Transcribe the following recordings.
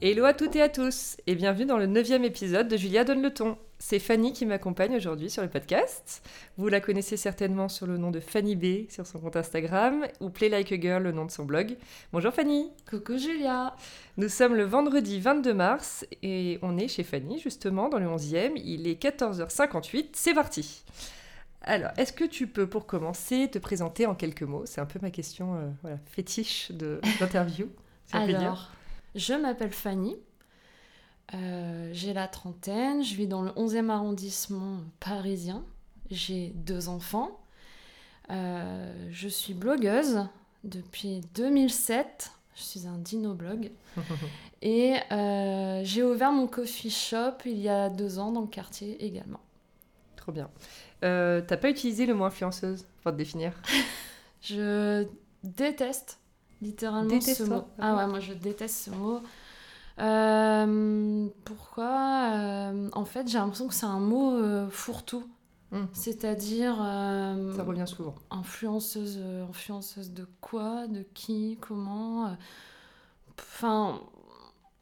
Hello à toutes et à tous, et bienvenue dans le neuvième épisode de Julia Donne le ton. C'est Fanny qui m'accompagne aujourd'hui sur le podcast. Vous la connaissez certainement sur le nom de Fanny B sur son compte Instagram, ou Play Like a Girl, le nom de son blog. Bonjour Fanny Coucou Julia Nous sommes le vendredi 22 mars, et on est chez Fanny, justement, dans le 11e. Il est 14h58, c'est parti alors, est-ce que tu peux, pour commencer, te présenter en quelques mots? C'est un peu ma question euh, voilà, fétiche d'interview. Alors, je m'appelle Fanny. Euh, j'ai la trentaine. Je vis dans le 11e arrondissement parisien. J'ai deux enfants. Euh, je suis blogueuse depuis 2007. Je suis un dino-blog. Et euh, j'ai ouvert mon coffee shop il y a deux ans dans le quartier également. Trop bien. T'as pas utilisé le mot influenceuse pour te définir? Je déteste littéralement ce mot. Ah ouais, moi je déteste ce mot. Euh, pourquoi euh, En fait, j'ai l'impression que c'est un mot euh, fourre-tout. Hmm. C'est-à-dire. Ça revient souvent. Influenceuse, influenceuse de quoi De qui Comment Enfin.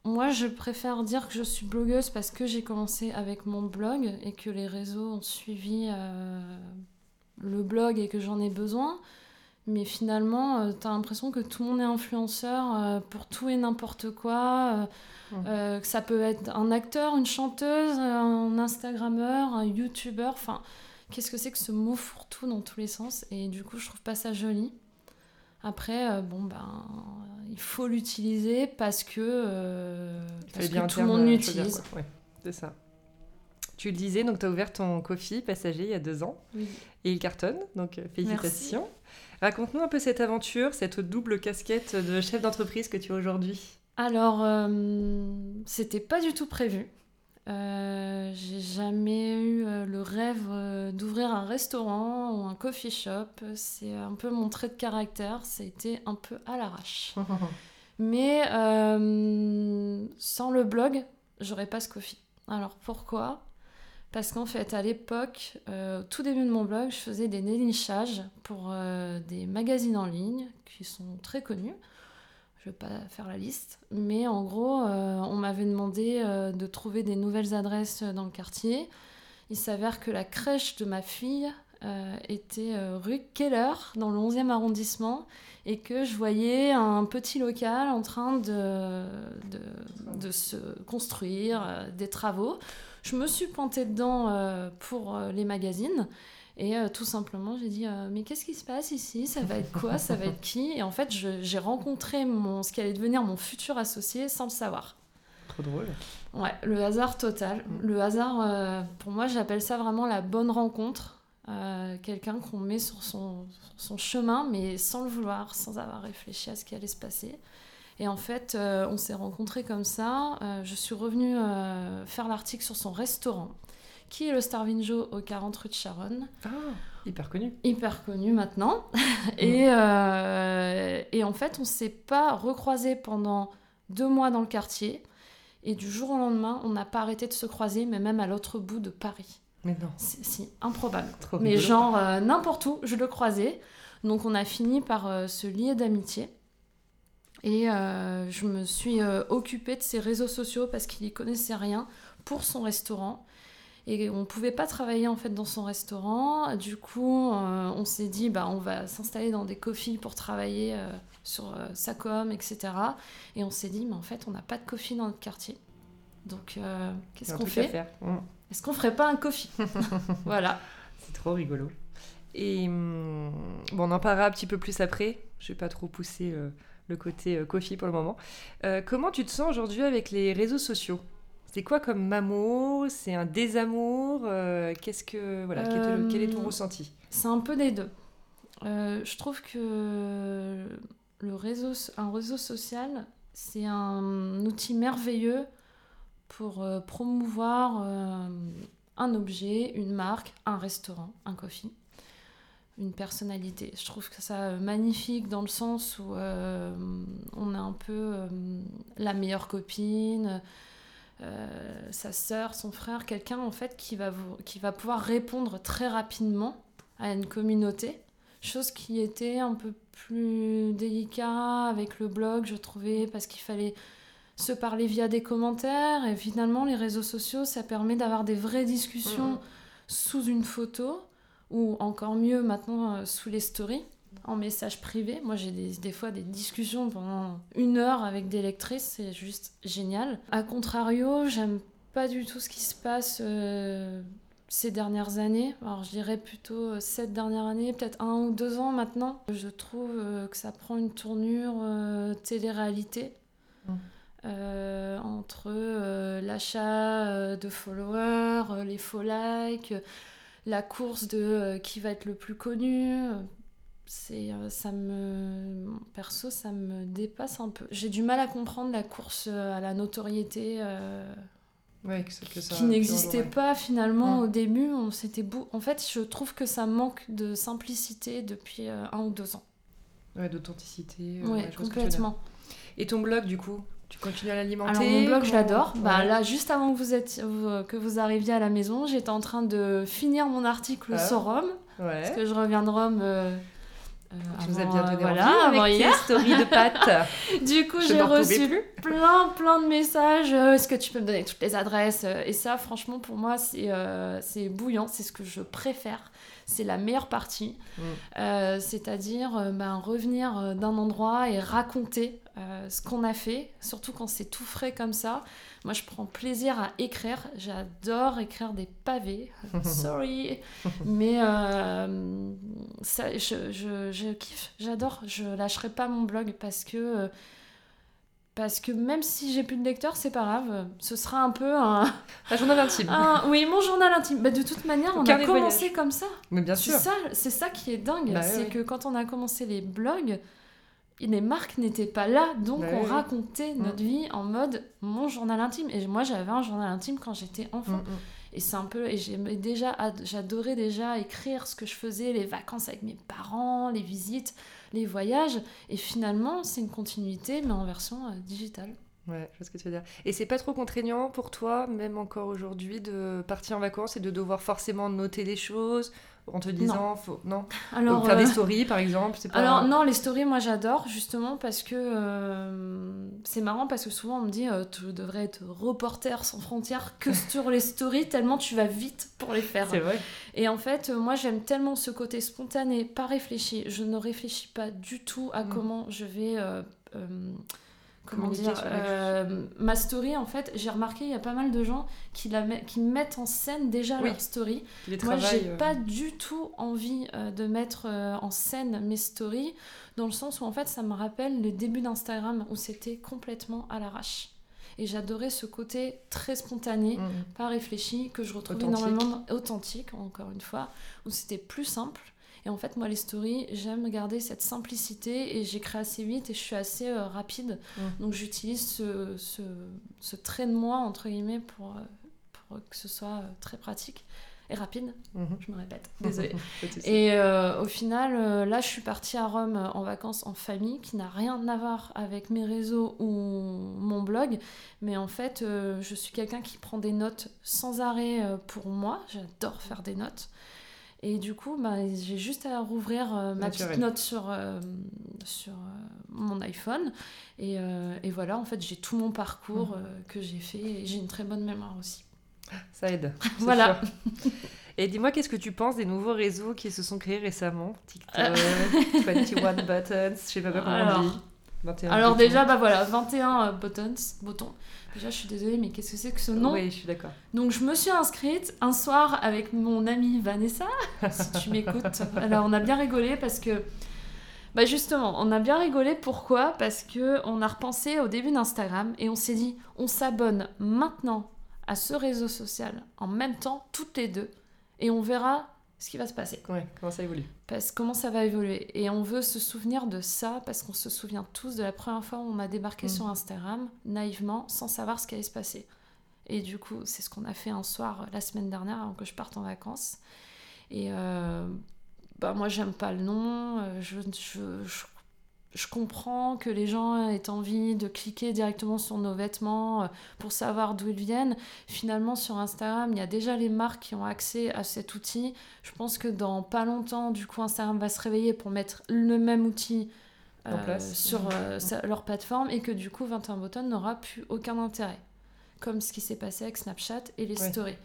Moi, je préfère dire que je suis blogueuse parce que j'ai commencé avec mon blog et que les réseaux ont suivi le blog et que j'en ai besoin. Mais finalement, euh, tu as l'impression que tout le monde est influenceur euh, pour tout et n'importe quoi. Euh, que ça peut être un acteur, une chanteuse, un Instagrammeur, un YouTuber. Enfin, qu'est-ce que c'est que ce mot fourre-tout dans tous les sens? Et du coup, je trouve pas ça joli. Après, bon, ben, il faut l'utiliser parce que, parce que tout le monde l'utilise. Ouais, c'est ça. Tu le disais, donc tu as ouvert ton coffee passager il y a deux ans. Et il cartonne, donc félicitations. Raconte-nous un peu cette aventure, cette double casquette de chef d'entreprise que tu as aujourd'hui. Alors, euh, c'était pas du tout prévu. Euh, j'ai jamais eu euh, le rêve d'ouvrir un restaurant ou un coffee shop. C'est un peu mon trait de caractère. Ça a été un peu à l'arrache. Mais sans le blog, j'aurais pas ce coffee. Alors pourquoi? Parce qu'en fait, à l'époque, euh, au tout début de mon blog, je faisais des dénichages pour euh, des magazines en ligne qui sont très connus. Je ne vais pas faire la liste. Mais en gros, euh, on m'avait demandé de trouver des nouvelles adresses dans le quartier. Il s'avère que la crèche de ma fille était rue Keller, dans le 11e arrondissement, et que je voyais un petit local en train de, se construire, des travaux. Je me suis pointée dedans euh, pour euh, les magazines. Et euh, tout simplement, j'ai dit Mais qu'est-ce qui se passe ici? Ça va être quoi? Ça va être qui? Et en fait, j'ai rencontré mon, ce qui allait devenir mon futur associé sans le savoir. Trop drôle. Ouais, le hasard total. Mm. Le hasard, pour moi, j'appelle ça vraiment la bonne rencontre. Quelqu'un qu'on met sur son, son, chemin, mais sans le vouloir, sans avoir réfléchi à ce qui allait se passer. Et en fait, euh, on s'est rencontrés comme ça. Euh, je suis revenue euh, faire l'article sur son restaurant, qui est le Starvin Joe au 40 rue de Charonne. Ah, hyper connu. Hyper connu maintenant. et, et, en fait, on ne s'est pas recroisés pendant deux mois dans le quartier. Et du jour au lendemain, on n'a pas arrêté de se croiser, mais même à l'autre bout de Paris. Mais non. Si, improbable. mais genre, n'importe où, je le croisais. Donc on a fini par se lier d'amitié. Et euh, je me suis euh, occupée de ses réseaux sociaux parce qu'il n'y connaissait rien pour son restaurant. Et on ne pouvait pas travailler en fait dans son restaurant. Du coup, euh, on s'est dit, bah, on va s'installer dans des coffees pour travailler sur sa com, etc. Et on s'est dit, mais en fait, on n'a pas de coffee dans notre quartier. Donc, qu'est-ce qu'on fait mmh. Est-ce qu'on ferait pas un coffee? Voilà. C'est trop rigolo. Et hum, bon, on en parlera un petit peu plus après. Je vais pas trop pousser le côté euh, coffee pour le moment. Euh, comment tu te sens aujourd'hui avec les réseaux sociaux? C'est quoi comme amour? C'est un désamour? Euh, Qu'est-ce que voilà quel, est ton ressenti? C'est un peu des deux. je trouve que le réseau, un réseau social, c'est un outil merveilleux pour euh, promouvoir euh, un objet, une marque, un restaurant, un coffee, une personnalité. Je trouve que ça euh, magnifique dans le sens où on est un peu la meilleure copine, sa sœur, son frère, quelqu'un en fait qui va, vous, qui va pouvoir répondre très rapidement à une communauté. Chose qui était un peu plus délicat avec le blog, je trouvais, parce qu'il fallait se parler via des commentaires. Et finalement, les réseaux sociaux, ça permet d'avoir des vraies discussions mm. sous une photo, ou encore mieux maintenant euh, sous les stories, en message privé. Moi, j'ai des, fois des discussions pendant une heure avec des lectrices, c'est juste génial. A contrario, j'aime pas du tout ce qui se passe. Euh, ces dernières années, alors je dirais plutôt euh, cette dernière année, peut-être un ou deux ans maintenant, je trouve que ça prend une tournure télé-réalité. Mm. Euh, entre euh, l'achat euh, de followers, les faux likes, la course de qui va être le plus connu. C'est, ça me perso ça me dépasse un peu. J'ai du mal à comprendre la course à la notoriété qui n'existait pas finalement au début. On s'était en fait je trouve que ça manque de simplicité depuis un ou deux ans. Ouais d'authenticité ouais, complètement. Et ton blog du coup? Tu continues à l'alimenter Alors mon blog, je l'adore. Bah, là, juste avant que vous, êtes, que vous arriviez à la maison, j'étais en train de finir mon article ah. sur Rome. Parce que je reviens de Rome... Euh, euh, tu nous as bien donné voilà, envie avec hier. story de pâtes. du coup, j'ai reçu plein, plein de messages. Euh, est-ce que tu peux me donner toutes les adresses Et ça, franchement, pour moi, c'est c'est bouillant. C'est ce que je préfère c'est la meilleure partie. Mm. Euh, c'est-à-dire euh, ben, revenir euh, d'un endroit et raconter ce qu'on a fait, surtout quand c'est tout frais comme ça. Moi, je prends plaisir à écrire. J'adore écrire des pavés. Sorry. Mais ça, je, je, je, kiffe. J'adore. Je lâcherai pas mon blog parce que parce que même si j'ai plus de lecteurs, c'est pas grave. Ce sera un peu un. Un journal intime. Oui, mon journal intime. Bah, de toute manière, on a commencé comme ça. Mais bien sûr. C'est ça, qui est dingue. Bah c'est que quand on a commencé les blogs, les marques n'étaient pas là. Donc bah on racontait mm. notre vie en mode mon journal intime. Et moi, j'avais un journal intime quand j'étais enfant. Mm, mm. Et c'est un peu. Et j'aimais déjà. J'adorais déjà écrire ce que je faisais, les vacances avec mes parents, les visites les voyages. Et finalement, c'est une continuité, mais en version euh, digitale. Ouais, je vois ce que tu veux dire. Et c'est pas trop contraignant pour toi, même encore aujourd'hui, de partir en vacances et de devoir forcément noter les choses en te disant, non, faut... non Alors, faire des euh, stories par exemple pas... Alors non, les stories, moi j'adore justement parce que euh, c'est marrant parce que souvent on me dit, tu devrais être reporter sans frontières que sur les stories tellement tu vas vite pour les faire. C'est vrai. Et en fait, moi j'aime tellement ce côté spontané, pas réfléchi. Je ne réfléchis pas du tout à mm. comment je vais comment dire, euh, ma story, en fait, j'ai remarqué, il y a pas mal de gens qui, la qui mettent en scène déjà leur story. Moi, j'ai euh. pas du tout envie euh, de mettre en scène mes stories, dans le sens où, en fait, ça me rappelle le début d'Instagram, où c'était complètement à l'arrache. Et j'adorais ce côté très spontané, mmh. pas réfléchi, que je retrouve énormément authentique, encore une fois, où c'était plus simple. Et en fait, moi, les stories, j'aime garder cette simplicité et j'écris assez vite et je suis assez euh, rapide. Donc, j'utilise ce, ce, ce, trait de moi, entre guillemets, pour, euh, pour que ce soit euh, très pratique et rapide. Mhm. Je me répète, désolée. et au final, là, je suis partie à Rome en vacances en famille, qui n'a rien à voir avec mes réseaux ou mon blog. Mais en fait, je suis quelqu'un qui prend des notes sans arrêt pour moi. J'adore faire des notes. Et du coup, bah, j'ai juste à rouvrir euh, ma petite note sur, euh, sur euh, mon iPhone. Et, et, voilà, en fait, j'ai tout mon parcours mmh. que j'ai fait et j'ai une très bonne mémoire aussi. Ça aide. voilà. Et dis-moi, qu'est-ce que tu penses des nouveaux réseaux qui se sont créés récemment? TikTok, 21 Buttons, je sais pas comment on dit. Alors déjà, bah voilà, 21 buttons, boutons. Déjà, je suis désolée, mais qu'est-ce que c'est que ce nom Oui, je suis d'accord. Donc, je me suis inscrite un soir avec mon amie Vanessa, si tu m'écoutes. Alors, on a bien rigolé parce que... Bah justement, on a bien rigolé. Pourquoi? Parce que on a repensé au début d'Instagram et on s'est dit, on s'abonne maintenant à ce réseau social en même temps, toutes les deux, et on verra ce qui va se passer. Ouais, comment ça évolue? Parce comment ça va évoluer? Et on veut se souvenir de ça parce qu'on se souvient tous de la première fois où on a débarqué mm. sur Instagram, naïvement, sans savoir ce qui allait se passer. Et du coup, c'est ce qu'on a fait un soir la semaine dernière avant que je parte en vacances. Et euh, bah, moi, j'aime pas le nom. Euh, je, je, je, je comprends que les gens aient envie de cliquer directement sur nos vêtements euh, pour savoir d'où ils viennent. Finalement, sur Instagram, il y a déjà les marques qui ont accès à cet outil. Je pense que dans pas longtemps, du coup, Instagram va se réveiller pour mettre le même outil En place. sur euh, sa- leur plateforme et que du coup, 21 Button n'aura plus aucun intérêt. Comme ce qui s'est passé avec Snapchat et les Ouais. stories.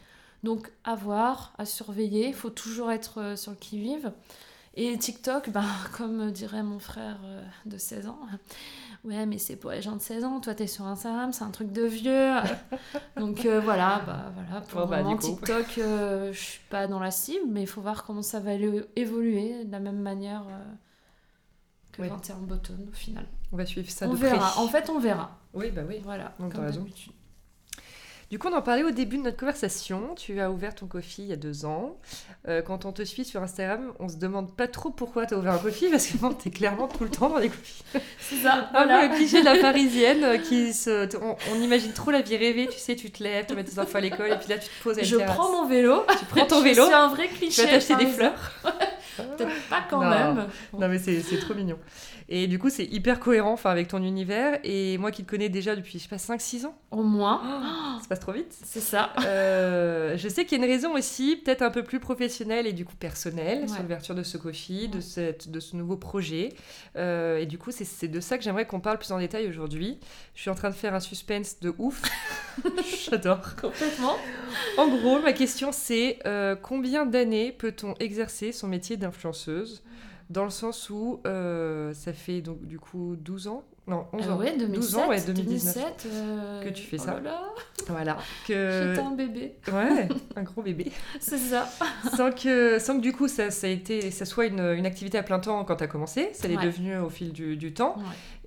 Donc, à voir, à surveiller. Il faut toujours être euh, sur le qui-vive. Et TikTok, ben, comme dirait mon frère euh, de 16 ans, ouais, mais c'est pour les gens de 16 ans. Toi, t'es sur Instagram, c'est un truc de vieux. Donc euh, voilà, bah, voilà, pour le bah, moment. TikTok, euh, je suis pas dans la cible, mais il faut voir comment ça va évoluer de la même manière euh, que Ouais. 21 Button au final. On va suivre ça on de près. verra. En fait, on verra. Oui, bah oui. Voilà. Donc, comme raison. Du coup, on en parlait au début de notre conversation. Tu as ouvert ton coffee il y a deux ans. Euh, quand on te suit sur Instagram, on se demande pas trop pourquoi tu as ouvert un coffee parce que bon, t'es clairement tout le temps dans les coffees. C'est ça. Un peu Voilà. le cliché de la parisienne euh, qui se. On, on imagine trop la vie rêvée, tu sais, tu te lèves, tu mets tes enfants à l'école et puis là tu te poses à Je terrasse. prends mon vélo. Tu prends ton vélo, suis un vrai tu cliché. vas t'acheter des fleurs. Peut-être pas quand Non. même. Non mais c'est c'est trop mignon. Et du coup c'est hyper cohérent enfin, avec ton univers et moi qui te connais déjà depuis je sais pas 5-6 ans, Au moins. ça passe trop vite. C'est ça. Euh, je sais qu'il y a une raison aussi, peut-être un peu plus professionnelle et du coup personnelle, sur Ouais. l'ouverture de ce coffee, de, cette, de ce nouveau projet. Euh, et du coup, c'est- c'est de ça que j'aimerais qu'on parle plus en détail aujourd'hui. Je suis en train de faire un suspense de ouf. J'adore. Complètement. En gros, ma question c'est euh, combien d'années peut-on exercer son métier d'influenceuse? Dans le sens où euh, ça fait donc du coup 12 ans Non, 11 Euh, ans. ouais, 2007. 12 ans, ouais, 2019. 2007, euh, Que tu fais oh ça. là là, Voilà. Que... J'étais un bébé. Ouais, un gros bébé. C'est ça. sans que, sans que du coup ça, ça, a été, ça soit une, une activité à plein temps quand tu as commencé, ça l'est Ouais. devenu au fil du, du temps.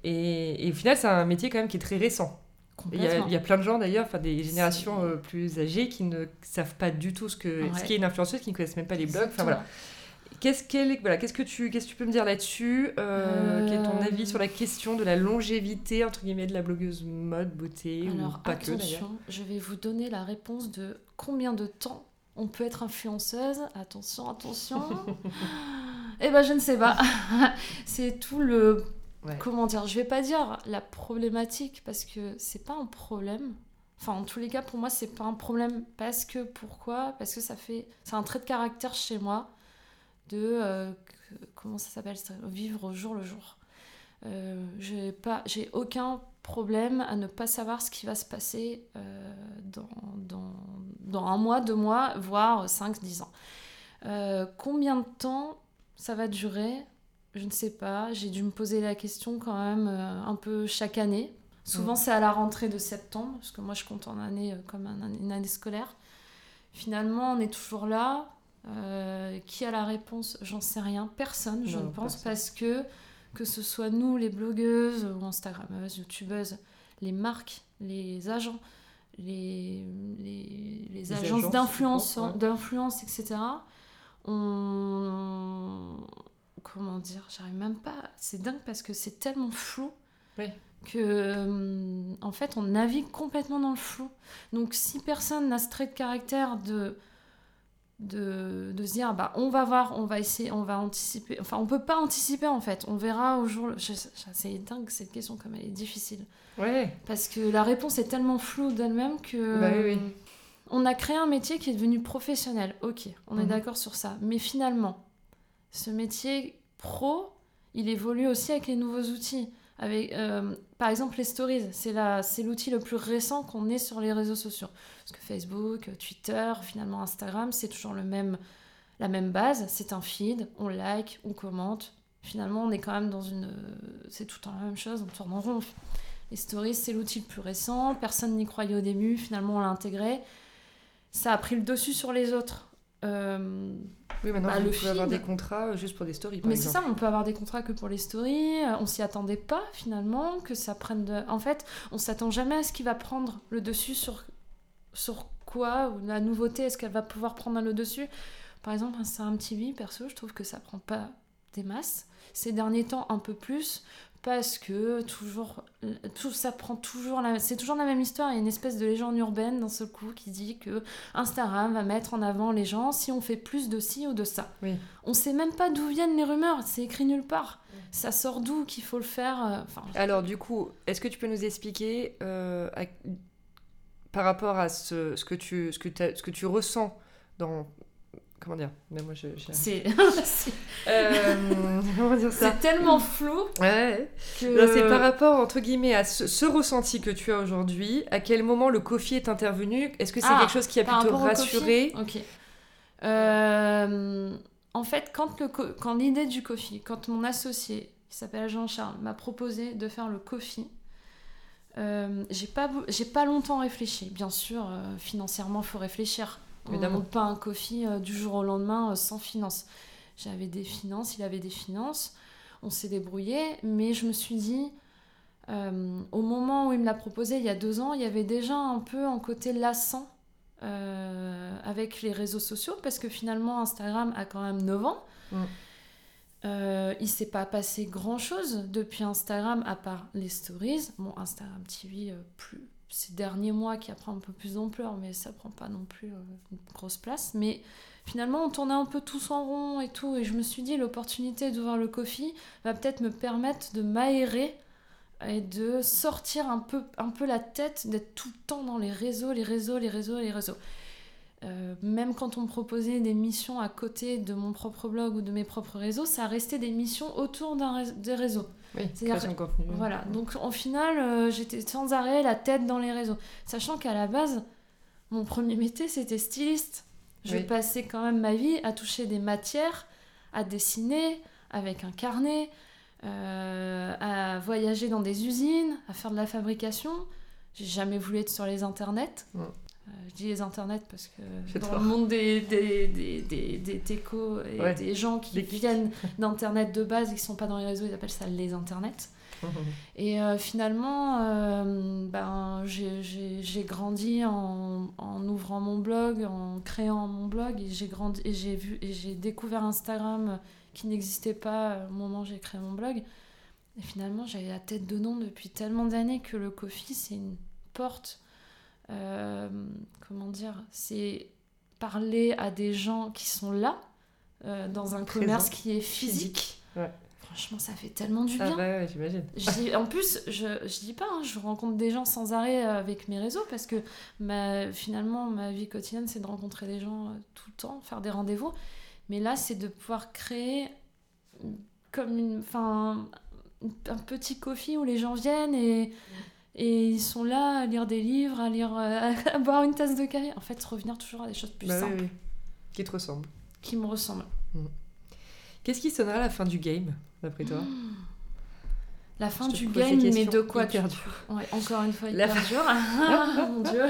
Et, et au final, c'est un métier quand même qui est très récent. Il y, a, il y a plein de gens d'ailleurs, enfin des générations euh, plus âgées qui ne savent pas du tout ce que Ouais. ce qu'est une influenceuse, qui ne connaissent même pas les blogs. Enfin voilà. Qu'est-ce est- voilà, qu'est-ce que tu qu'est-ce que tu peux me dire là-dessus Euh, Quel est ton Euh, avis sur la question de la longévité entre guillemets de la blogueuse mode beauté Alors ou pas que attention, je vais vous donner la réponse de combien de temps on peut être influenceuse. Attention, attention. Eh ben je ne sais pas. C'est tout le Ouais. comment dire, je vais pas dire la problématique parce que c'est pas un problème. Enfin, en tous les cas, pour moi, c'est pas un problème parce que pourquoi? Parce que ça fait, c'est un trait de caractère chez moi de euh, comment ça s'appelle Vivre au jour le jour. Euh, j'ai pas, j'ai aucun problème à ne pas savoir ce qui va se passer euh, dans, dans, dans un mois, deux mois, voire 5, 10 ans. Euh, combien de temps ça va durer Je ne sais pas. J'ai dû me poser la question quand même un peu chaque année. Souvent, Mm. c'est à la rentrée de septembre, parce que moi, je compte en année comme un- une année scolaire. Finalement, on est toujours là. Euh, qui a la réponse J'en sais rien. Personne, je ne pense, personne. parce que que ce soit nous, les blogueuses ou Instagrammeuses, youtubeuses, les marques, les agents, les, les, agences ouais. d'influence, etc. On... Comment dire J'arrive même pas. C'est dingue parce que c'est tellement flou Oui. que, euh, en fait, on navigue complètement dans le flou. Donc, si personne n'a ce trait de caractère de de, de se dire bah on va voir on va essayer on va anticiper enfin on peut pas anticiper en fait on verra au jour c'est dingue cette question comme elle est difficile Ouais. parce que la réponse est tellement floue d'elle-même que Bah oui, oui. on a créé un métier qui est devenu professionnel ok on est Mhm. d'accord sur ça mais finalement ce métier pro il évolue aussi avec les nouveaux outils avec euh, par exemple les stories c'est l'outil le plus récent qu'on ait sur les réseaux sociaux. Parce que Facebook Twitter finalement Instagram c'est toujours le même la même base. C'est un feed on like on commente. Finalement on est quand même dans une c'est tout le temps la même chose on tourne en rond. Les stories c'est l'outil le plus récent. Personne n'y croyait au début. Finalement on l'a intégré. Ça a pris le dessus sur les autres Euh, Oui, maintenant Bah, vous le pouvez avoir des contrats euh, juste pour des stories par mais c'est ça, on peut avoir des contrats que pour les stories. euh, On s'y attendait pas finalement que ça prenne de. En fait, on s'attend jamais à ce qui va prendre le dessus sur sur quoi ou la nouveauté. Est-ce qu'elle va pouvoir prendre le dessus Par exemple, Instagram TV, perso, je trouve que ça prend pas des masses. Ces derniers temps, un peu plus, parce que toujours, tout ça prend toujours la, c'est toujours la même histoire. Il y a une espèce de légende urbaine dans ce coup qui dit que Instagram va mettre en avant les gens si on fait plus de ci ou de ça. Oui. On sait même pas d'où viennent les rumeurs, c'est écrit nulle part. Ça sort d'où qu'il faut le faire. euh, Enfin, Alors du coup, est-ce que tu peux nous expliquer euh, à- par rapport à ce, ce que tu ce que t'as- ce que tu ressens dans comment dire? Mais moi je j'ai- c'est, Euh, comment dire ça? c'est tellement flou Ouais. que. C'est par rapport entre guillemets à ce, ce ressenti que tu as aujourd'hui. À quel moment le Kofi est intervenu? Est-ce que c'est Ah, quelque chose qui a pu te rassurer Ok. Euh, en fait, quand, le quand l'idée du Kofi, quand mon associé, qui s'appelle Jean-Charles, m'a proposé de faire le Kofi, euh, j'ai pas, pas longtemps réfléchi. Bien sûr, euh, financièrement, il faut réfléchir. Évidemment. pas un Kofi euh, du jour au lendemain euh, sans finances. J'avais des finances, il avait des finances, on s'est débrouillé, mais je me suis dit, euh, au moment où il me l'a proposé, il y a deux ans, il y avait déjà un peu un côté lassant avec les réseaux sociaux, parce que finalement, Instagram a quand même 9 ans. Mm. Euh, il s'est pas passé grand chose depuis Instagram à part les stories. Bon, Instagram TV, euh, plus ces derniers mois qui a un peu plus d'ampleur, mais ça prend pas non plus euh, une grosse place. Mais finalement, on tournait un peu tous en rond et tout. Et je me suis dit, l'opportunité d'ouvrir le coffee va peut-être me permettre de m'aérer et de sortir un peu, un peu la tête, d'être tout le temps dans les réseaux, les réseaux, les réseaux, les réseaux. Euh, même quand on me proposait des missions à côté de mon propre blog ou de mes propres réseaux, ça restait des missions autour des réseaux. Oui, création de contenu. Voilà, donc en final, euh, j'étais sans arrêt la tête dans les réseaux. Sachant qu'à la base, mon premier métier, c'était styliste. Je Oui. passais quand même ma vie à toucher des matières, à dessiner avec un carnet, euh, à voyager dans des usines, à faire de la fabrication. J'ai jamais voulu être sur les internets. Mm. Euh, je dis les internets parce que dans le monde des, des, des, des, des techos et Ouais. des gens qui viennent d'internet de base et qui sont pas dans les réseaux, ils appellent ça les internets. Et euh, finalement, euh, ben, j'ai- grandi en, en ouvrant mon blog, en créant mon blog, et j'ai grandi et j'ai vu et j'ai découvert Instagram qui n'existait pas au moment où j'ai créé mon blog. Et finalement, j'avais la tête dedans depuis tellement d'années que le coffee, c'est une porte. Euh, comment dire C'est parler à des gens qui sont là, euh, dans un commerce qui est physique. Ouais. Franchement, ça fait tellement du Ah bien. bah ouais, j'imagine. En plus, je, je dis pas, hein, je rencontre des gens sans arrêt euh, avec mes réseaux parce que ma, finalement, ma vie quotidienne, c'est de rencontrer des gens tout le temps, faire des rendez-vous. Mais là, c'est de pouvoir créer mm, comme une, enfin, un petit coffee où les gens viennent et, et ils sont là à lire des livres, à, lire, euh, à boire une tasse de café. En fait, revenir toujours à des choses plus Bah oui, simples oui. Qui te ressemble. qui me ressemblent. Qu'est-ce qui sonnera à la fin du game, d'après toi? La fin du game, mais de quoi hyper tu... Ouais, encore une fois, La hyper dur. Ah, Mon Dieu.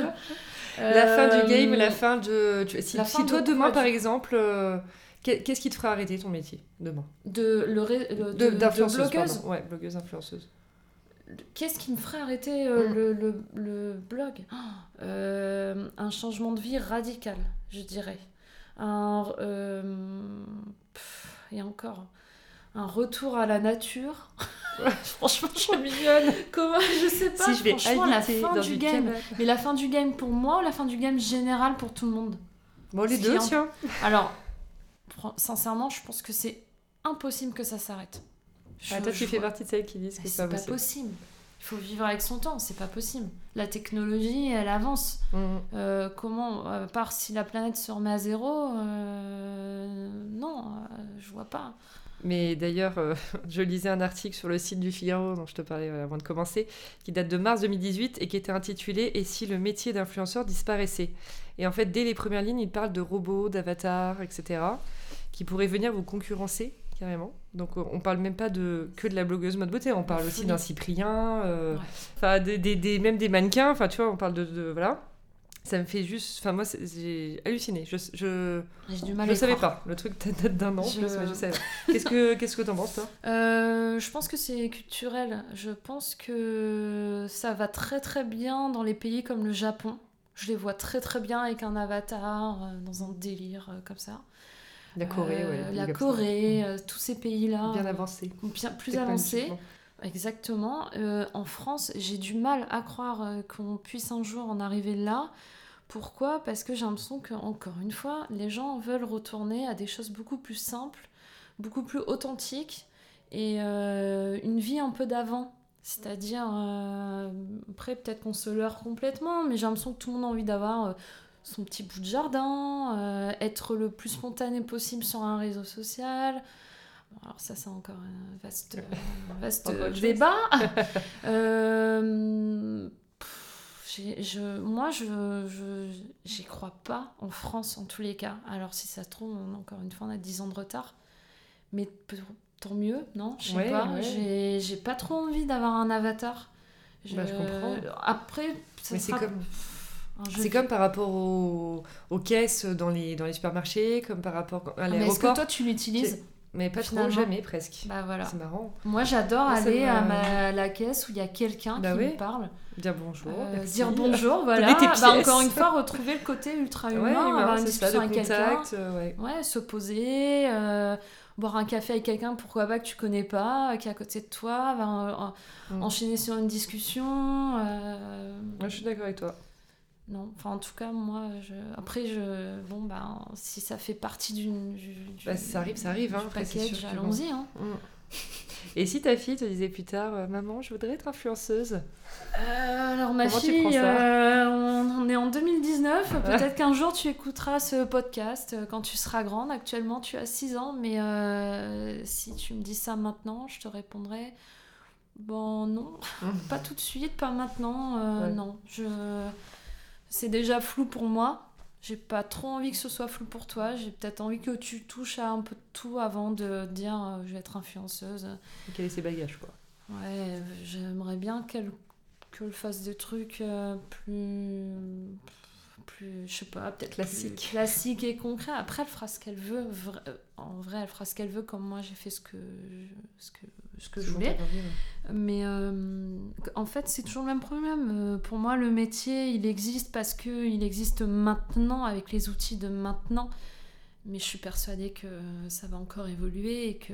La fin du game, Euh, la fin de. Si, la si fin toi, de demain, quoi, par exemple, euh, qu'est- qu'est-ce qui te fera arrêter ton métier demain? De, le, ré- De- de, de D'influenceuse, blogueuse. Ouais, blogueuse, influenceuse. Qu'est-ce qui me ferait arrêter euh, Mm. le, le, le blog? Oh, euh, Un changement de vie radical, je dirais. Un, euh, pff, et encore, un retour à la nature. Franchement, je suis mignonne. Comment Je sais pas. si je vais franchement, la fin du game. Mais la fin du game pour moi ou la fin du game général pour tout le monde? Bon, les deux, tiens. Alors, sincèrement, je pense que c'est impossible que ça s'arrête. Ah, Je- toi, je tu fais vois- partie de celles qui disent que c'est pas pas possible. possible. Il faut vivre avec son temps, c'est pas possible. La technologie, elle avance. Mhm. Euh, comment, à part si la planète se remet à zéro, euh, non, euh, je vois pas. Mais d'ailleurs, euh, je lisais un article sur le site du Figaro dont je te parlais euh, avant de commencer, qui date de mars 2018 et qui était intitulé Et si le métier d'influenceur disparaissait? Et en fait, dès les premières lignes, il parle de robots, d'avatars, etc., qui pourraient venir vous concurrencer carrément. Donc, euh, on parle même pas de que de la blogueuse mode beauté, on parle aussi d'un Cyprien, euh, enfin des, des- des- même des mannequins. Enfin, tu vois, on parle de, de- voilà. Ça me fait juste, enfin moi, j'ai halluciné. Je, je, J'ai du mal je à savais croire. pas. Le truc date d'un an, Je- plus, je savais. Qu'est-ce que qu'est-ce que t'en penses toi? Euh, je pense que c'est culturel. Je pense que ça va très très bien dans les pays comme le Japon. Je les vois très très bien avec un avatar, dans un délire comme ça. La Corée, Euh, ouais. la. Corée, euh, tous ces pays-là. Bien euh, avancé. bien plus avancés. Exactement. Euh, en France, j'ai du mal à croire qu'on puisse un jour en arriver là. Pourquoi? Parce que j'ai l'impression que, encore une fois, les gens veulent retourner à des choses beaucoup plus simples, beaucoup plus authentiques et une vie un peu d'avant. C'est-à-dire, après, peut-être qu'on se leurre complètement, mais j'ai l'impression que tout le monde a envie d'avoir son petit bout de jardin, euh, être le plus spontané possible sur un réseau social. Bon, alors ça, c'est encore un vaste, un vaste débat. Euh, pff, je, moi, je je- j'y crois pas en France, en tous les cas. Alors, si ça se trouve, on- encore une fois, on a 10 ans de retard. Mais tant mieux, non? Je sais Ouais, pas. ouais. J'ai- J'ai pas trop envie d'avoir un avatar. Bah, je comprends. Après, ça Mais c'est sera comme- un jeu C'est comme par rapport aux, aux caisses dans les, dans les supermarchés, comme par rapport à Ah, Mais est-ce que l'aéroport. toi, tu l'utilises Mais pas trop, finalement jamais presque. Bah voilà. C'est marrant. Moi, j'adore aller à ma- la caisse où il y a quelqu'un Bah qui oui. me parle. Dire bonjour. Euh, merci. dire bonjour, voilà. Bah, encore une fois, retrouver le côté ultra humain, Ouais, avoir une discussion avec quelqu'un. euh, ouais. Ouais, se poser, euh, boire un café avec quelqu'un, pourquoi pas que tu connais pas, qui est à côté de toi, en- Mm. enchaîner sur une discussion. euh, Ouais, je suis d'accord avec toi. Non, enfin en tout cas, moi, je... après, je... bon, bah, si ça fait partie d'une. du- du- Bah, ça arrive, ça arrive, hein, du package, allons-y. Hein. Mm. Et si ta fille te disait plus tard, euh, maman, je voudrais être influenceuse Euh, alors ma Comment tu fille, prends ça euh, on, est en 2019. Peut-être qu'un jour tu écouteras ce podcast quand tu seras grande. Actuellement tu as 6 ans, mais euh, si tu me dis ça maintenant, je te répondrai bon non, pas tout de suite, pas maintenant. Ouais. Non, je c'est déjà flou pour moi. J'ai pas trop envie que ce soit flou pour toi. J'ai peut-être envie que tu touches à un peu de tout avant de dire euh, je vais être influenceuse. Quel est ses bagages, quoi? Ouais, j'aimerais bien qu'elle fasse des trucs euh, plus plus je sais pas peut-être Classique. classique et concret après elle fera ce qu'elle veut en vrai elle fera ce qu'elle veut comme moi j'ai fait ce que ce que ce que je voulais. mais euh, en fait c'est toujours le même problème. Euh, pour moi le métier il existe parce que il existe maintenant avec les outils de maintenant. Mais je suis persuadée que ça va encore évoluer et que,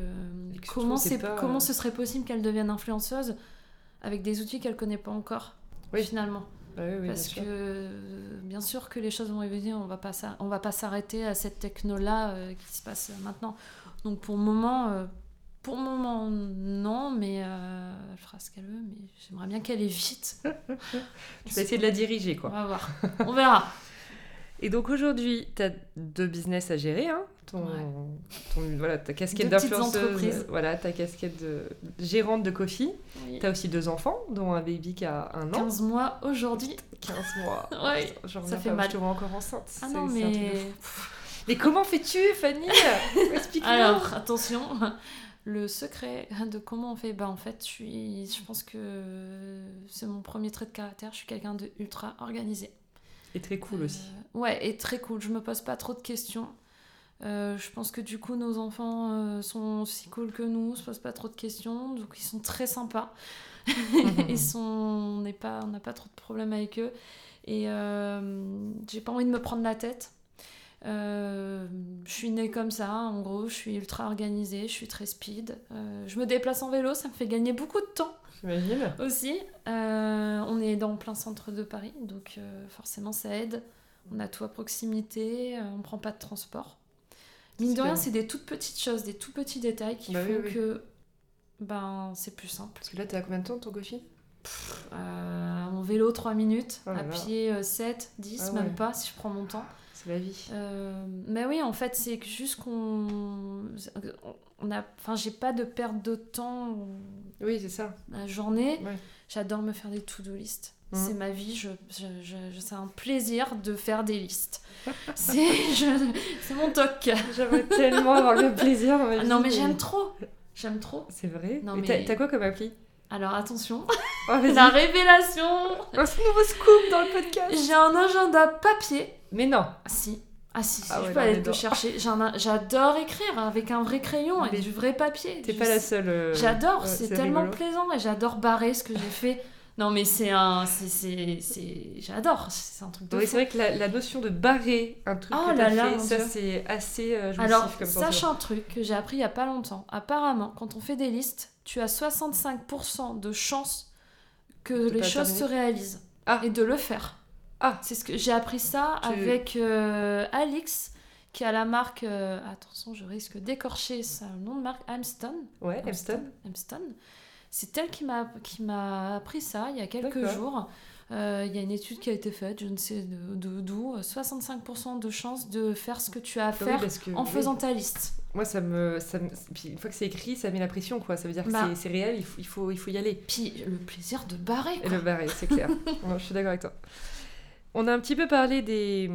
Et que comment, c'est pas, comment euh, ce serait possible qu'elle devienne influenceuse avec des outils qu'elle connaît pas encore Oui. finalement? Oui, oui, parce bien que euh, bien sûr que les choses vont évoluer on va pas on va pas s'arrêter à cette techno là qui se passe maintenant. Donc pour le moment euh, pour le moment non mais euh, elle fera ce qu'elle veut mais j'aimerais bien qu'elle ait vite Tu vas essayer de la diriger, on quoi. va voir on verra Et donc aujourd'hui, tu as deux business à gérer. Hein ton, Ouais. ton- voilà, ta casquette d'influenceuse. Voilà, ta casquette de gérante de coffee. Oui. Tu as aussi deux enfants, dont un baby qui a un an. 15 mois aujourd'hui 15 mois. Ouais, ça fait pas, mal. Je te vois encore enceinte. ah non mais. Mais comment fais-tu, Fanny? Explique-nous. Alors, attention, le secret de comment on fait, bah en fait, je, suis, je pense que c'est mon premier trait de caractère, je suis quelqu'un de ultra organisé. Et très cool aussi. Euh, ouais, et très cool, je me pose pas trop de questions. Euh, je pense que du coup, nos enfants euh, sont aussi cool que nous, se posent pas trop de questions, donc ils sont très sympas. ils sont, on n'est pas, on n'a pas trop de problèmes avec eux. Et j'ai pas envie de me prendre la tête. Euh, je suis née comme ça, en gros, je suis ultra organisée, je suis très speed. Euh, je me déplace en vélo, ça me fait gagner beaucoup de temps J'imagine. aussi. Euh, on est dans le plein centre de Paris, donc forcément ça aide. On a tout à proximité, on prend pas de transport. Mine de rien, c'est des toutes petites choses, des tout petits détails qui Bah font oui, oui. que ben, c'est plus simple. Parce que là, t'es à combien de temps ton coffee? Euh, en vélo 3 minutes, Oh là à là. pied euh, 7, 10, Ah même pas si je prends mon temps. C'est la vie. Euh, mais oui, en fait, c'est juste qu'on. On a... Enfin, j'ai pas de perte de temps Oui, c'est ça. la journée. Ouais. J'adore me faire des to-do list. Mhm. C'est ma vie, je, je, je- c'est un plaisir de faire des listes. c'est, c'est mon toc. J'aimerais tellement avoir le plaisir dans ma Ah vie. non, mais j'aime trop. J'aime trop. C'est vrai? Non, Mais t'as quoi comme appli? Alors attention, Oh, la révélation Un nouveau scoop dans le podcast J'ai un agenda papier. Mais non Ah si, ah si, si, Ah je ouais, peux aller te chercher. J'adore écrire avec un vrai crayon et Mais du vrai papier. T'es pas la seule. euh, J'adore, ouais, c'est tellement rigolo. plaisant et j'adore barrer ce que j'ai fait Non, mais c'est un. c'est- J'adore, c'est un truc de Oui, c'est vrai que la, la notion de barrer un truc Oh là là, fait, ça c'est assez euh, Alors, comme sache un truc que j'ai appris il y a pas longtemps. Apparemment, quand on fait des listes, tu as 65% de chances que De les choses terminer. se réalisent. Ah. Et de le faire. Ah. C'est ce que j'ai appris ça Tu- avec euh, Alix, qui a la marque. euh, attention, je risque d'écorcher ça, le nom de marque Amston. Ouais, Epston. Amston. C'est elle qui m'a qui m'a appris ça il y a quelques jours. Euh, Il y a une étude qui a été faite, je ne sais d'où, 65% de chances de faire ce que tu as à oui, faire que, en oui. faisant ta liste. Moi, ça me, ça me- Puis une fois que c'est écrit, ça met la pression, quoi. Ça veut dire que Bah. c'est- c'est réel, il faut, il, faut, il faut y aller. Puis le plaisir de barrer. Et le barrer, c'est clair. Je suis d'accord avec toi. On a un petit peu parlé des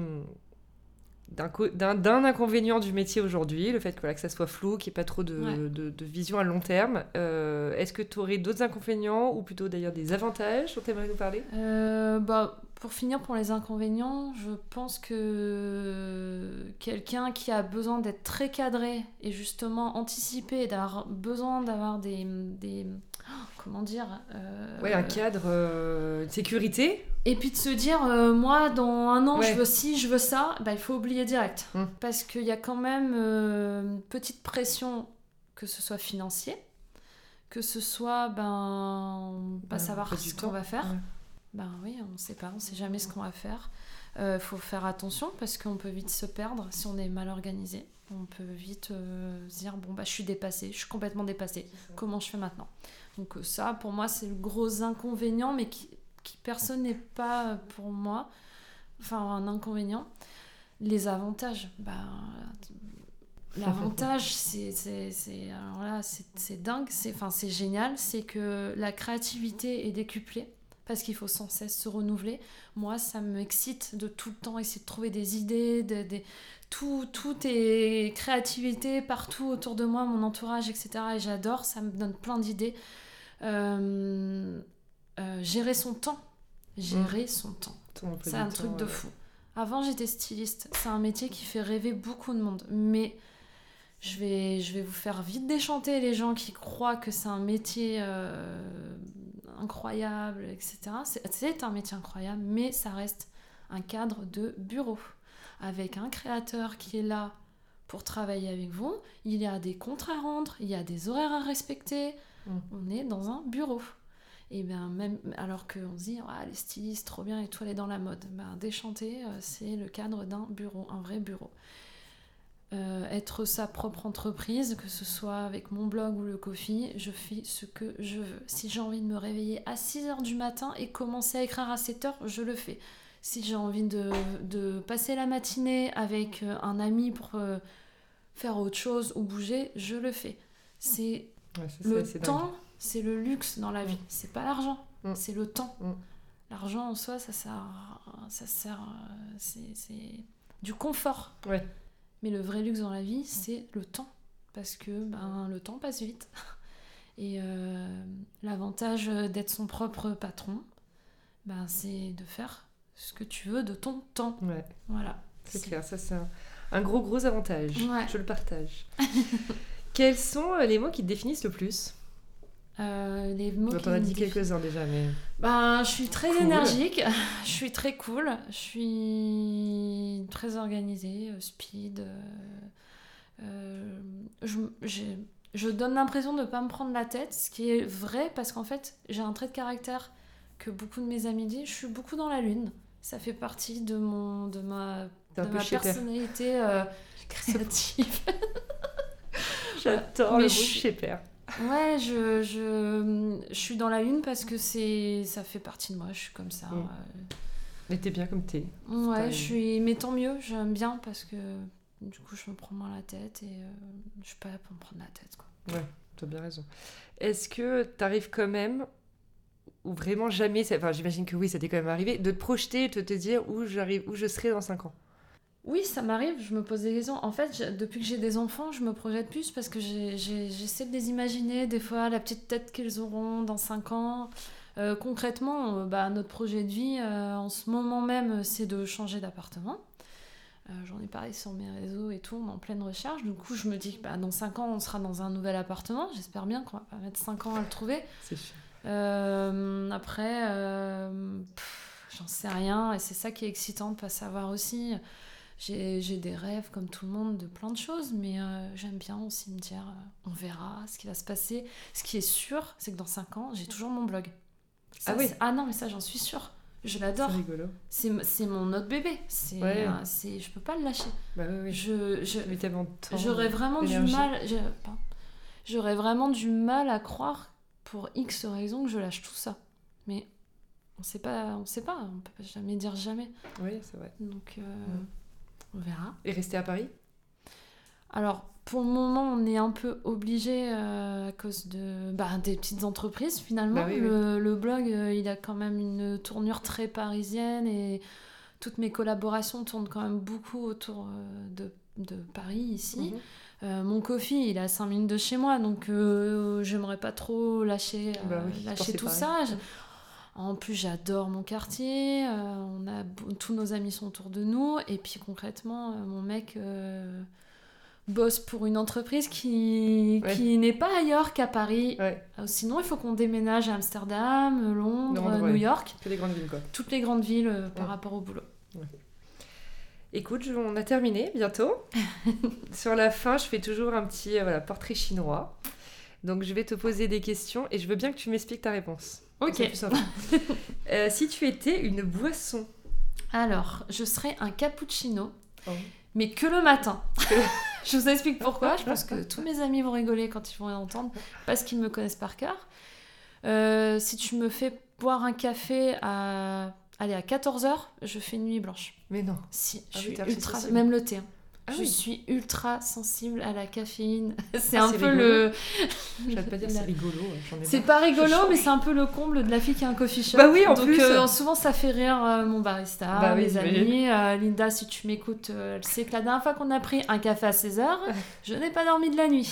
d'un co- d'un d'un inconvénient du métier aujourd'hui, le fait que, voilà, que ça soit flou, qu'il n'y ait pas trop de, Ouais. de- de vision à long terme. Euh, Est-ce que tu aurais d'autres inconvénients, ou plutôt d'ailleurs des avantages dont tu aimerais nous parler? Euh, bah, pour finir, pour les inconvénients, je pense que quelqu'un qui a besoin d'être très cadré et justement anticipé, d'avoir besoin d'avoir des, des- comment dire euh, Ouais, un cadre, euh, une sécurité. Et puis de se dire, euh, moi, dans un an, Ouais. je veux ci, je veux ça, bah, il faut oublier direct. Mm. Parce qu'il y a quand même euh, une petite pression, que ce soit financier, que ce soit, ben, pas Ben, savoir pas du ce qu'on va faire. Ouais. Ben oui, on ne sait pas, on ne sait jamais ce qu'on va faire. Il faut faire attention parce qu'on peut vite se perdre si on est mal organisé. On peut vite euh, se dire, bon, bah, je suis dépassée, je suis complètement dépassée. Comment je fais maintenant? Donc euh, ça, pour moi, c'est le gros inconvénient, mais qui, qui personne n'est pas euh, pour moi, enfin un inconvénient. Les avantages, bah, l'avantage, c'est, c'est, c'est- dingue, c'est, enfin, c'est génial, c'est que la créativité est décuplée parce qu'il faut sans cesse se renouveler. Moi, ça m'excite de tout le temps essayer de trouver des idées, de- des- tout, tout est créativité partout autour de moi, mon entourage, etc. Et j'adore, ça me donne plein d'idées. Euh, euh, gérer son temps. Gérer son temps. C'est un truc temps, de fou. Avant, j'étais styliste. C'est un métier qui fait rêver beaucoup de monde. Mais je vais, je vais vous faire vite déchanter les gens qui croient que c'est un métier euh, incroyable, etc. C'est un métier incroyable, mais ça reste un cadre de bureau. Avec un créateur qui est là pour travailler avec vous. Il y a des comptes à rendre, il y a des horaires à respecter. Mm. On est dans un bureau. Et bien, même alors qu'on se dit, ah, les stylistes, trop bien, et tout, elle est dans la mode. Ben, déchanter, euh, c'est le cadre d'un bureau, un vrai bureau. Euh, être sa propre entreprise, que ce soit avec mon blog ou le coffee, je fais ce que je veux. Si j'ai envie de me réveiller à 6h du matin et commencer à écrire à 7h, je le fais. Si j'ai envie de, de passer la matinée avec euh, un ami pour euh, faire autre chose ou bouger, je le fais. C'est ouais, le temps, c'est le luxe dans la vie. Mm. C'est pas l'argent, Mm. c'est le temps. Mm. L'argent en soi, ça sert, ça sert, c'est c'est du confort. Ouais. Mais le vrai luxe dans la vie, c'est le temps, parce que ben le temps passe vite. Et euh, l'avantage d'être son propre patron, ben c'est de faire ce que tu veux de ton temps. Ouais, Voilà. c'est clair. Ça, c'est un, un gros, gros avantage. Ouais. Je le partage. Quels sont euh, les mots qui te définissent le plus? Euh, les mots on a me dit quelques-uns déjà, mais... Ben, je suis très Cool. énergique, je suis très cool, je suis très organisée, euh, speed. euh, euh, je, je donne l'impression de ne pas me prendre la tête, ce qui est vrai parce qu'en fait, j'ai un trait de caractère que beaucoup de mes amis disent. Je suis beaucoup dans la lune. Ça fait partie de, mon, de ma, de ma personnalité euh, créative. J'adore le je père. Ouais, je, je, je suis dans la lune parce que c'est ça fait partie de moi, je suis comme ça. Mm. euh. Mais t'es bien comme t'es. Ouais, je suis. Mais tant mieux, j'aime bien parce que du coup, je me prends moins la tête et euh, je suis pas là pour me prendre la tête. Quoi. T'as bien raison. Est-ce que t'arrives quand même, ou vraiment jamais, ça- enfin j'imagine que oui, ça t'est quand même arrivé, de te projeter et de te dire où j'arrive, où je serai dans 5 ans Oui, ça m'arrive, je me pose des questions. En fait, je- depuis que j'ai des enfants, je me projette plus parce que j'essaie de les imaginer, des fois, la petite tête qu'ils auront dans 5 ans. Euh, concrètement, euh, bah, notre projet de vie, euh, en ce moment même, c'est de changer d'appartement. Euh, J'en ai parlé sur mes réseaux et tout, on est en pleine recherche. Du coup, je me dis que bah, dans 5 ans, on sera dans un nouvel appartement. J'espère bien qu'on va pas mettre 5 ans à le trouver. C'est sûr. Euh, après, euh, j'en sais rien. Et c'est ça qui est excitant de pas savoir aussi. J'ai des rêves comme tout le monde de plein de choses, mais euh, j'aime bien aussi me dire on verra ce qui va se passer. Ce qui est sûr, c'est que dans 5 ans, j'ai toujours mon blog. Ça, Ah oui. c'est- Ah non, mais ça, j'en suis sûre. Je C'est l'adore. rigolo. C'est c'est mon autre bébé. C'est Ouais. c'est- je peux pas le lâcher. Bah oui, oui. Je, je, Mais. J'aurais vraiment du mal. J'aurais vraiment du mal à croire pour X raison que je lâche tout ça. Mais on sait pas, on sait pas, on peut jamais dire jamais. Oui, c'est vrai. Donc euh, Mm. on verra. Et rester à Paris? Alors pour le moment, on est un peu obligé euh, à cause de bah, des petites entreprises finalement. Bah oui, le, le blog, euh, il a quand même une tournure très parisienne et toutes mes collaborations tournent quand même beaucoup autour de, de Paris ici. Mhm. Euh, mon coffee, il est à 5 minutes de chez moi, donc euh, j'aimerais pas trop lâcher, euh, Bah oui, lâcher c'est tout ça. Je- En plus, j'adore mon quartier, euh, on a, tous nos amis sont autour de nous, et puis concrètement, mon mec bosse pour une entreprise qui, Ouais. qui n'est pas ailleurs qu'à Paris. Ouais, sinon, il faut qu'on déménage à Amsterdam, Londres, Londres, New ouais. York, que des grandes villes quoi. toutes les grandes villes euh, par rapport au boulot. Écoute, on a terminé bientôt. Sur la fin, je fais toujours un petit euh, voilà, portrait chinois. Donc je vais te poser des questions et je veux bien que tu m'expliques ta réponse. Simple. Euh, si tu étais une boisson. Alors, je serais un cappuccino. Oh. mais que le matin. je vous explique pourquoi. Je pense que tous mes amis vont rigoler quand ils vont l'entendre, parce qu'ils me connaissent par cœur. Euh, si tu me fais boire un café à, allez, à 14h, je fais une nuit blanche. Mais non. Si, Ah je suis ultra... sensible. Même le thé. hein. Ah je oui. suis ultra sensible à la caféine. c'est Ah, un peu rigolo. le... Je vais pas dire c'est rigolo. ai C'est pas rigolo, mais c'est un peu le comble de la fille qui a un coffee shop. Bah oui, en Donc, plus. euh, souvent, ça fait rire euh, mon barista, Bah mes amis. Euh, Linda, si tu m'écoutes, elle sait que la dernière fois qu'on a pris un café à 16h, je n'ai pas dormi de la nuit.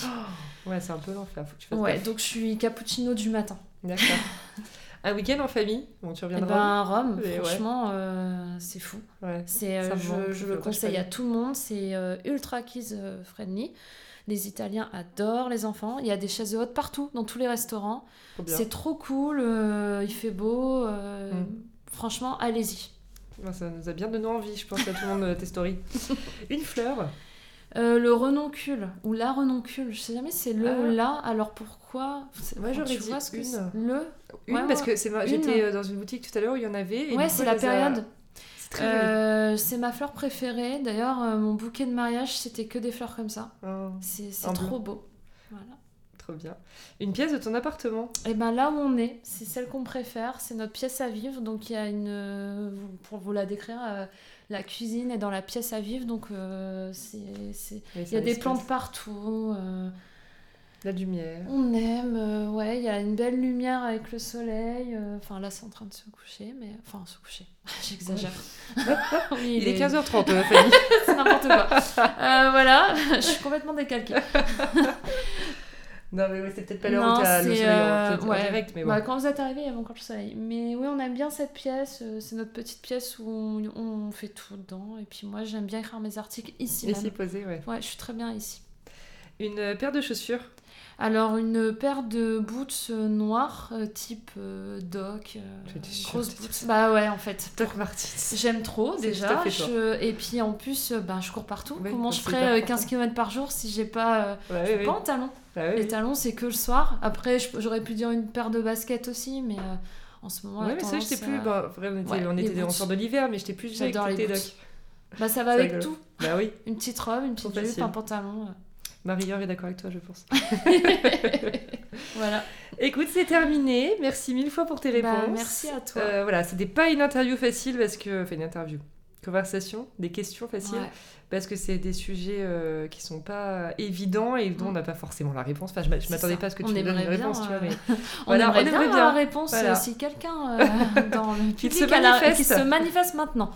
Ouais, c'est un peu l'enfer. Faut que tu fasses Ouais, gaffe. donc je suis cappuccino du matin. D'accord. Un week-end en famille. Bon, tu reviendras. ben, Rome, Et ouais. franchement, euh, c'est fou. Ouais. C'est, euh, je, je le conseille à tout le monde. C'est euh, ultra kids friendly. Les Italiens adorent les enfants. Il y a des chaises hautes partout, dans tous les restaurants. C'est trop cool. il fait beau. Mm. Franchement, allez-y. Ça nous a bien donné envie, je pense, à tout le monde de tes stories. Une fleur. Euh, le renoncule ou la renoncule, je sais jamais c'est le Ah. la. Alors pourquoi C'est- Moi, j'aurais dit ce que une. Le Une, Ouais, parce ouais. que j'étais euh, dans une boutique tout à l'heure où il y en avait. et Ouais, c'est la a- période. C'est très joli. Euh, c'est ma fleur préférée. D'ailleurs, euh, mon bouquet de mariage, c'était que des fleurs comme ça. Oh, C'est trop beau. Voilà. trop bien. Une pièce de ton appartement? Et ben là où on est, c'est celle qu'on préfère, c'est notre pièce à vivre. Donc il y a une, pour vous la décrire, la cuisine est dans la pièce à vivre. Donc euh, c'est, c'est- Oui, il y a des plantes partout. euh, La lumière. on aime, euh, ouais, il y a une belle lumière avec le soleil. Enfin là c'est en train de se coucher, mais enfin se coucher, j'exagère. Il, est 15h30, euh, Fanny. c'est n'importe quoi. Voilà, je suis complètement décalquée. non, mais oui, c'est peut-être pas l'heure Non, où t'as le soleil euh, en, ouais. direct, mais bon. Bah, quand vous êtes arrivés, il y avait encore le soleil. Mais oui, on aime bien cette pièce. euh, C'est notre petite pièce où on, on fait tout dedans. Et puis moi, j'aime bien écrire mes articles ici. Ici même. posé, ouais. Ouais, je suis très bien ici. Une paire de chaussures. Alors, une paire de boots euh, noirs, euh, type euh, Doc, euh, grosse boots. Bah ouais, en fait. Doc Martens. J'aime trop déjà. Je- Et puis en plus, euh, ben, je cours partout. Oui, Comment je ferais hyper euh, important. 15 km par jour si j'ai pas, Ouais, j'ai oui, oui. pas en talons? Bah Les talons, c'est que le soir. Après, je- j'aurais pu dire une paire de baskets aussi, mais en ce moment, Ouais, mais ça, tendance, j'étais plus. euh, Bah, vrai, on était, ouais, on était en sort de l'hiver, mais j'étais plus J'adore les. Doc. Bah, ça va avec tout. Bah oui, Une petite robe, une petite jupe, un pantalon. Marie-Laure est d'accord avec toi, je pense. voilà. Écoute, c'est terminé. Merci mille fois pour tes réponses. Bah, merci à toi. Euh, voilà, c'était pas une interview facile parce que. Enfin, une interview. Conversation, des questions faciles. Ouais. Parce que c'est des sujets euh, qui sont pas évidents et dont on n'a pas forcément la réponse. Enfin, je m'attendais pas à ce que On tu me donnes une bien, réponse, tu vois. euh, Mais... On Voilà, aimerait on bien aimerait avoir la bien. réponse Voilà. euh, si quelqu'un euh, dans le Qui public se a la- qui se manifeste maintenant.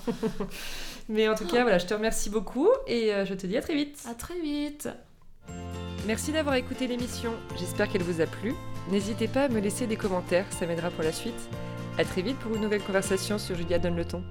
mais en tout cas, voilà, je te remercie beaucoup et je te dis à très vite. À très vite. Merci d'avoir écouté l'émission. J'espère qu'elle vous a plu. N'hésitez pas à me laisser des commentaires, ça m'aidera pour la suite. À très vite pour une nouvelle conversation sur Julia Donne le ton.